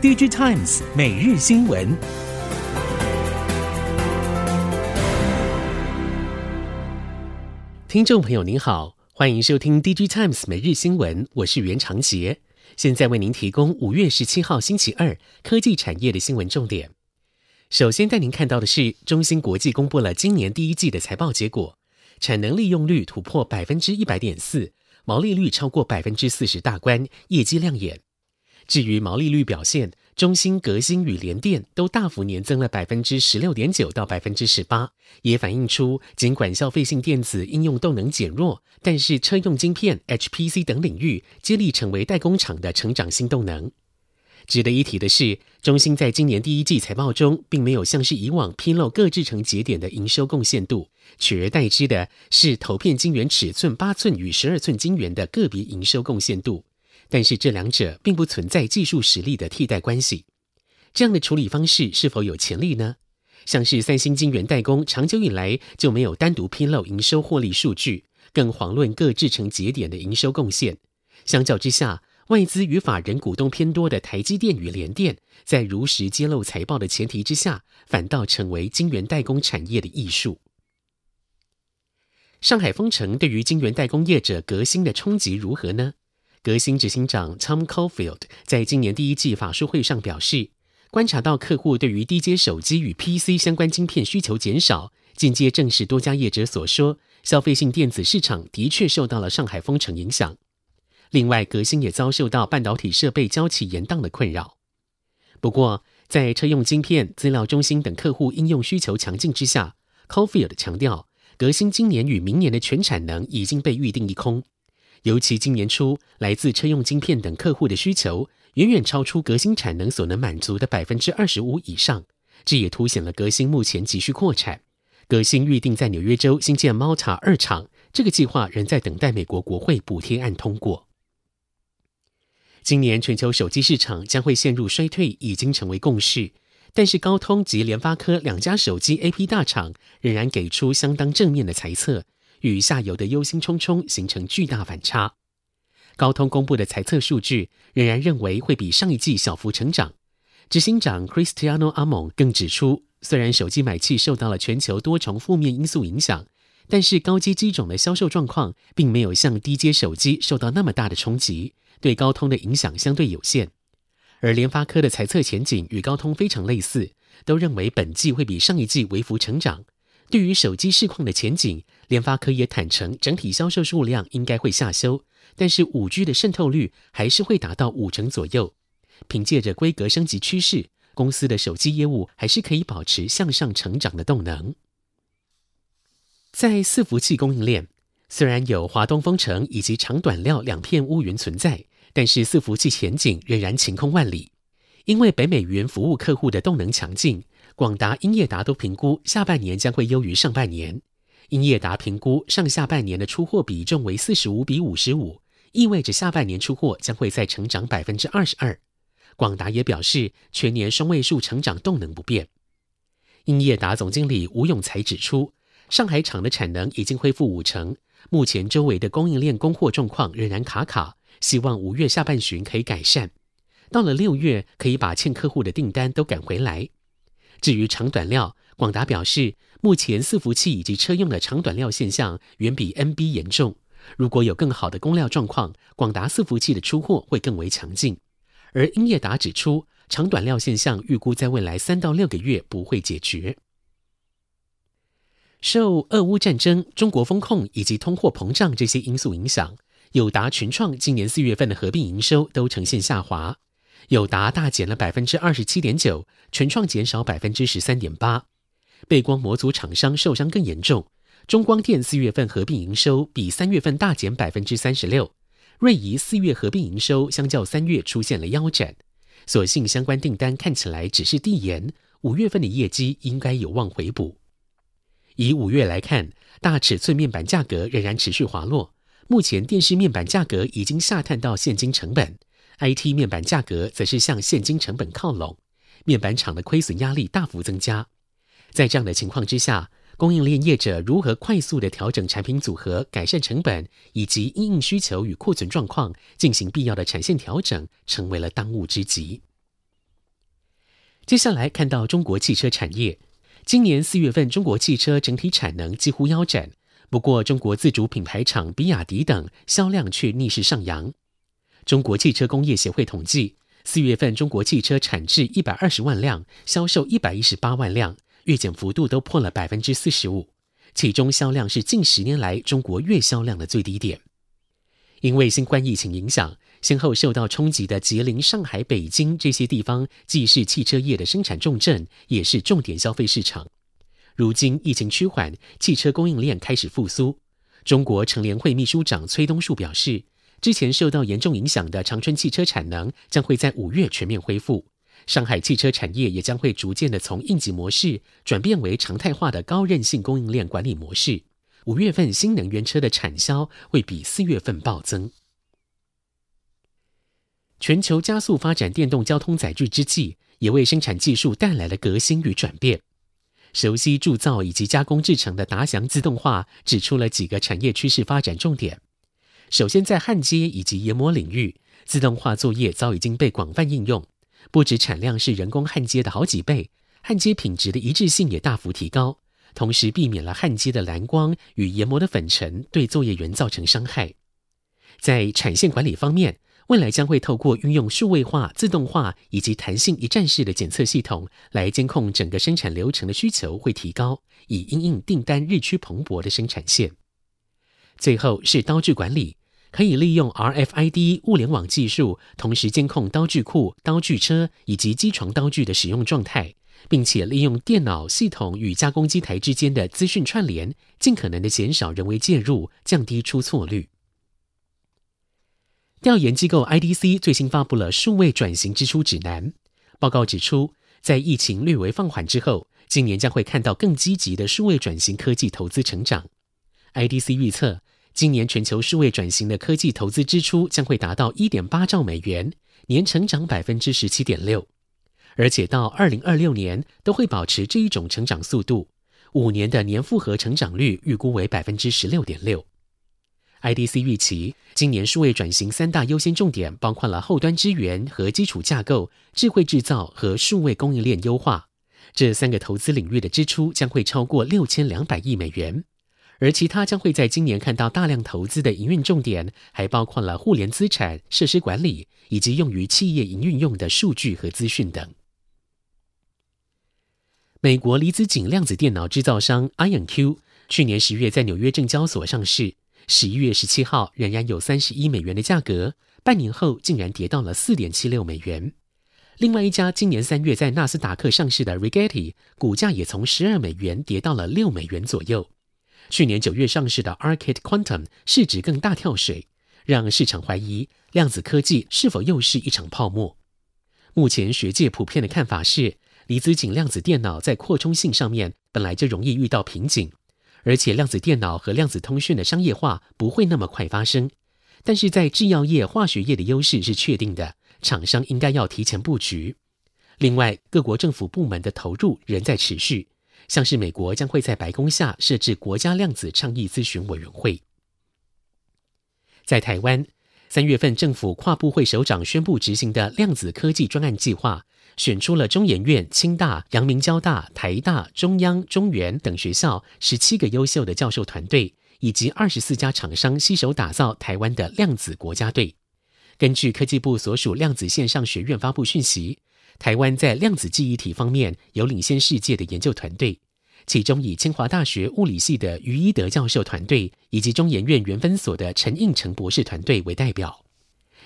DG Times 每日新闻。听众朋友您好，欢迎收听 DG Times 每日新闻，我是袁长杰，现在为您提供五月十七号星期二科技产业的新闻重点。首先带您看到的是，中芯国际公布了今年第一季的财报结果，产能利用率突破百分之一百点四。毛利率超过百分之四十大关，业绩亮眼。至于毛利率表现，中芯、革新与联电都大幅年增了百分之十六点九到百分之十八，也反映出尽管消费性电子应用动能减弱，但是车用晶片、HPC 等领域接力成为代工厂的成长新动能。值得一提的是，中芯在今年第一季财报中，并没有像是以往披露各制程节点的营收贡献度，取而代之的是投片晶圆尺寸八寸与十二寸晶圆的个别营收贡献度。但是这两者并不存在技术实力的替代关系。这样的处理方式是否有潜力呢？像是三星晶圆代工长久以来就没有单独披露营收获利数据，更遑论各制程节点的营收贡献。相较之下，外资与法人股东偏多的台积电与联电，在如实揭露财报的前提之下，反倒成为晶圆代工产业的艺术。上海封城对于晶圆代工业者革新的冲击如何呢？革新执行长 Tom Caulfield 在今年第一季法说会上表示，观察到客户对于低阶手机与 PC 相关晶片需求减少，间接证实多家业者所说，消费性电子市场的确受到了上海封城影响。另外，革新也遭受到半导体设备交期延宕的困扰。不过，在车用晶片、资料中心等客户应用需求强劲之下，Caulfield 强调，革新今年与明年的全产能已经被预定一空。尤其今年初，来自车用晶片等客户的需求远远超出革新产能所能满足的百分之二十五以上，这也凸显了革新目前急需扩产。革新预定在纽约州新建 Malta 二厂，这个计划仍在等待美国国会补贴案通过。今年全球手机市场将会陷入衰退，已经成为共识。但是高通及联发科两家手机 AP 大厂仍然给出相当正面的猜测，与下游的忧心忡忡形成巨大反差。高通公布的财测数据仍然认为会比上一季小幅成长。执行长 Cristiano Amon 更指出，虽然手机买气受到了全球多重负面因素影响，但是高阶机种的销售状况并没有像低阶手机受到那么大的冲击。对高通的影响相对有限，而联发科的财测前景与高通非常类似，都认为本季会比上一季微幅成长。对于手机市况的前景，联发科也坦承整体销售数量应该会下修，但是五 G 的渗透率还是会达到五成左右。凭借着规格升级趋势，公司的手机业务还是可以保持向上成长的动能。在伺服器供应链。虽然有华东封城以及长短料两片乌云存在，但是伺服器前景仍然晴空万里。因为北美云服务客户的动能强劲，广达、英业达都评估下半年将会优于上半年。英业达评估上下半年的出货比重为四十五比五十五，意味着下半年出货将会再成长百分之二十二。广达也表示全年双位数成长动能不变。英业达总经理吴永才指出，上海厂的产能已经恢复五成。目前周围的供应链供货状况仍然卡卡，希望五月下半旬可以改善。到了六月，可以把欠客户的订单都赶回来。至于长短料，广达表示，目前伺服器以及车用的长短料现象远比 NB 严重。如果有更好的供料状况，广达伺服器的出货会更为强劲。而英业达指出，长短料现象预估在未来三到六个月不会解决。受俄乌战争、中国封控以及通货膨胀这些因素影响，友达、群创今年四月份的合并营收都呈现下滑。友达大减了百分之二十七点九，全创减少百分之十三点八。背光模组厂商受伤更严重，中光电四月份合并营收比三月份大减百分之三十六。瑞仪四月合并营收相较三月出现了腰斩，所幸相关订单看起来只是递延，五月份的业绩应该有望回补。以五月来看，大尺寸面板价格仍然持续滑落。目前电视面板价格已经下探到现金成本，IT 面板价格则是向现金成本靠拢，面板厂的亏损压力大幅增加。在这样的情况之下，供应链业者如何快速地调整产品组合、改善成本，以及因应需求与库存状况进行必要的产线调整，成为了当务之急。接下来看到中国汽车产业，今年四月份中国汽车整体产能几乎腰斩，不过中国自主品牌厂比亚迪等销量却逆势上扬。中国汽车工业协会统计，四月份中国汽车产制一百二十万辆，销售一百一十八万辆，月减幅度都破了百分之四十五，其中销量是近十年来中国月销量的最低点。因为新冠疫情影响，先后受到冲击的吉林、上海、北京这些地方，既是汽车业的生产重镇，也是重点消费市场。如今疫情趋缓，汽车供应链开始复苏。中国乘联会秘书长崔东树表示，之前受到严重影响的长春汽车产能将会在五月全面恢复，上海汽车产业也将会逐渐的从应急模式转变为常态化的高韧性供应链管理模式。五月份新能源车的产销会比四月份暴增。全球加速发展电动交通载具之际，也为生产技术带来了革新与转变。熟悉铸造以及加工制成的达祥自动化指出了几个产业趋势发展重点。首先，在焊接以及研磨领域，自动化作业早已经被广泛应用，不止产量是人工焊接的好几倍，焊接品质的一致性也大幅提高。同时避免了焊接的蓝光与研磨的粉尘对作业员造成伤害。在产线管理方面，未来将会透过运用数位化、自动化以及弹性一站式的检测系统来监控整个生产流程的需求会提高，以因应订单日趋蓬勃的生产线。最后是刀具管理，可以利用 RFID 物联网技术，同时监控刀具库、刀具车以及机床刀具的使用状态。并且利用电脑系统与加工机台之间的资讯串联，尽可能的减少人为介入，降低出错率。调研机构 IDC 最新发布了数位转型支出指南，报告指出，在疫情略微放缓之后，今年将会看到更积极的数位转型科技投资成长。IDC 预测，今年全球数位转型的科技投资支出将会达到一点八兆美元，年成长百分之十七点六。而且到二零二六年都会保持这一种成长速度，五年的年复合成长率预估为百分之十六点六。IDC 预期今年数位转型三大优先重点包括了后端支援和基础架构、智慧制造和数位供应链优化，这三个投资领域的支出将会超过六千两百亿美元。而其他将会在今年看到大量投资的营运重点，还包括了互联资产、设施管理以及用于企业营运用的数据和资讯等。美国离子阱量子电脑制造商 IonQ 去年十月在纽约证交所上市，十一月十七号仍然有三十一美元的价格，半年后竟然跌到了四点七六美元。另外一家今年三月在纳斯达克上市的 Rigetti，股价也从十二美元跌到了六美元左右。去年九月上市的 ARCAD Quantum 市值更大跳水，让市场怀疑量子科技是否又是一场泡沫。目前学界普遍的看法是，离子阱量子电脑在扩充性上面本来就容易遇到瓶颈，而且量子电脑和量子通讯的商业化不会那么快发生。但是在制药业、化学业的优势是确定的，厂商应该要提前布局。另外，各国政府部门的投入仍在持续，像是美国将会在白宫下设置国家量子倡议咨询委员会。在台湾，三月份政府跨部会首长宣布执行的量子科技专案计划。选出了中研院、清大、阳明交大、台大、中央、中原等学校十七个优秀的教授团队，以及二十四家厂商携手打造台湾的量子国家队。根据科技部所属量子线上学院发布讯息，台湾在量子记忆体方面有领先世界的研究团队，其中以清华大学物理系的余一德教授团队以及中研院原分所的陈应成博士团队为代表。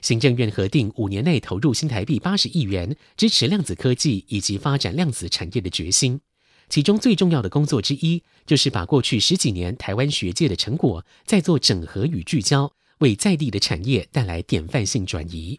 行政院核定五年内投入新台币八十亿元，支持量子科技以及发展量子产业的决心。其中最重要的工作之一，就是把过去十几年台湾学界的成果再做整合与聚焦，为在地的产业带来典范性转移。